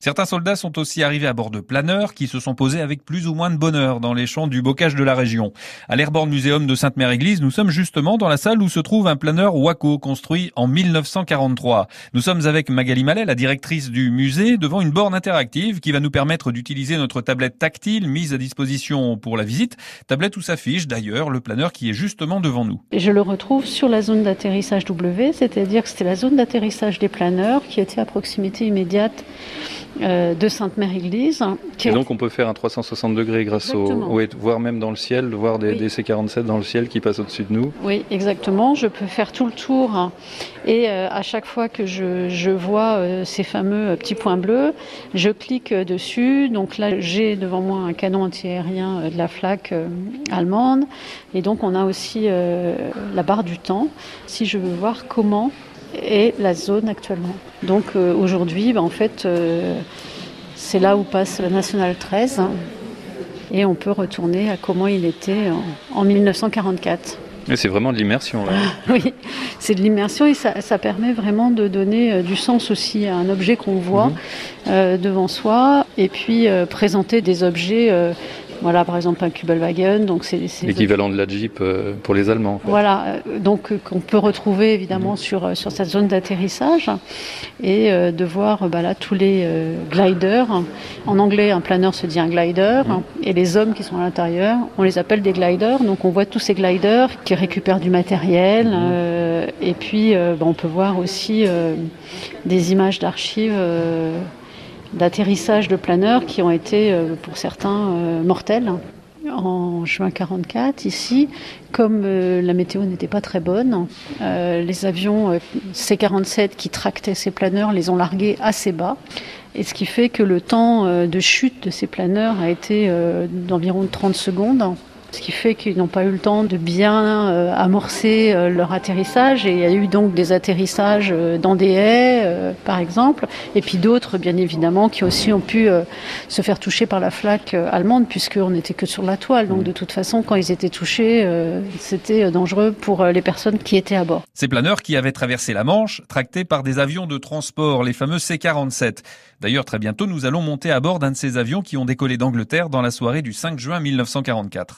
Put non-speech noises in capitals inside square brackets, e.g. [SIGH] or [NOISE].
Certains soldats sont aussi arrivés à bord de planeurs qui se sont posés avec plus ou moins de bonheur dans les champs du bocage de la région. À l'Airborne Museum de Sainte-Mère-Église, nous sommes justement dans la salle où se trouve un planeur Waco construit en 1943. Nous sommes avec Magali Mallet, la directrice du musée, devant une borne interactive qui va nous permettre d'utiliser notre tablette tactile mise à disposition pour la visite. Tablette où s'affiche d'ailleurs le planeur qui est justement devant nous. Je le retrouve sur la zone d'atterrissage W, c'est-à-dire que c'était la zone d'atterrissage des planeurs qui était à proximité immédiate euh, de Sainte-Mère-Église. Et donc on peut faire un 360 degrés grâce au, oui, voir même dans le ciel, voir des, des C-47 dans le ciel qui passent au-dessus de nous. Oui, exactement. Je peux faire tout le tour et euh, à chaque fois que je, je vois euh, ces fameux petits points bleus, je clique dessus. Donc là, j'ai devant moi un canon antiaérien de la flaque allemande et donc on a aussi la barre du temps. Si je veux voir comment et la zone actuellement. Donc euh, aujourd'hui, ben, en fait, euh, c'est là où passe la nationale 13 et on peut retourner à comment il était en, 1944. C'est vraiment de l'immersion là. [LAUGHS] oui, c'est de l'immersion et ça, ça, permet vraiment de donner euh, du sens aussi à un objet qu'on voit mhm. devant soi et puis présenter des objets voilà, par exemple un Kubelwagen. Donc c'est l'équivalent de la Jeep euh, pour les Allemands. Voilà, euh, donc euh, qu'on peut retrouver évidemment mhm. sur sur cette zone d'atterrissage et de voir bah, là tous les gliders. En anglais, un planeur se dit un glider mhm. et les hommes qui sont à l'intérieur, on les appelle des gliders. Donc on voit tous ces gliders qui récupèrent du matériel mhm. et puis bah, on peut voir aussi des images d'archives d'atterrissage de planeurs qui ont été, euh, pour certains, euh, mortels. En juin 44, ici, comme euh, la météo n'était pas très bonne, les avions C-47 qui tractaient ces planeurs les ont largués assez bas. Et ce qui fait que le temps de chute de ces planeurs a été d'environ 30 secondes ce qui fait qu'ils n'ont pas eu le temps de bien euh, amorcer euh, leur atterrissage et il y a eu donc des atterrissages euh, dans des haies par exemple et puis d'autres bien évidemment qui aussi ont pu se faire toucher par la flaque allemande puisqu'on n'était que sur la toile donc de toute façon quand ils étaient touchés c'était dangereux pour les personnes qui étaient à bord. Ces planeurs qui avaient traversé la Manche tractés par des avions de transport les fameux C-47. D'ailleurs très bientôt nous allons monter à bord d'un de ces avions qui ont décollé d'Angleterre dans la soirée du 5 juin 1944.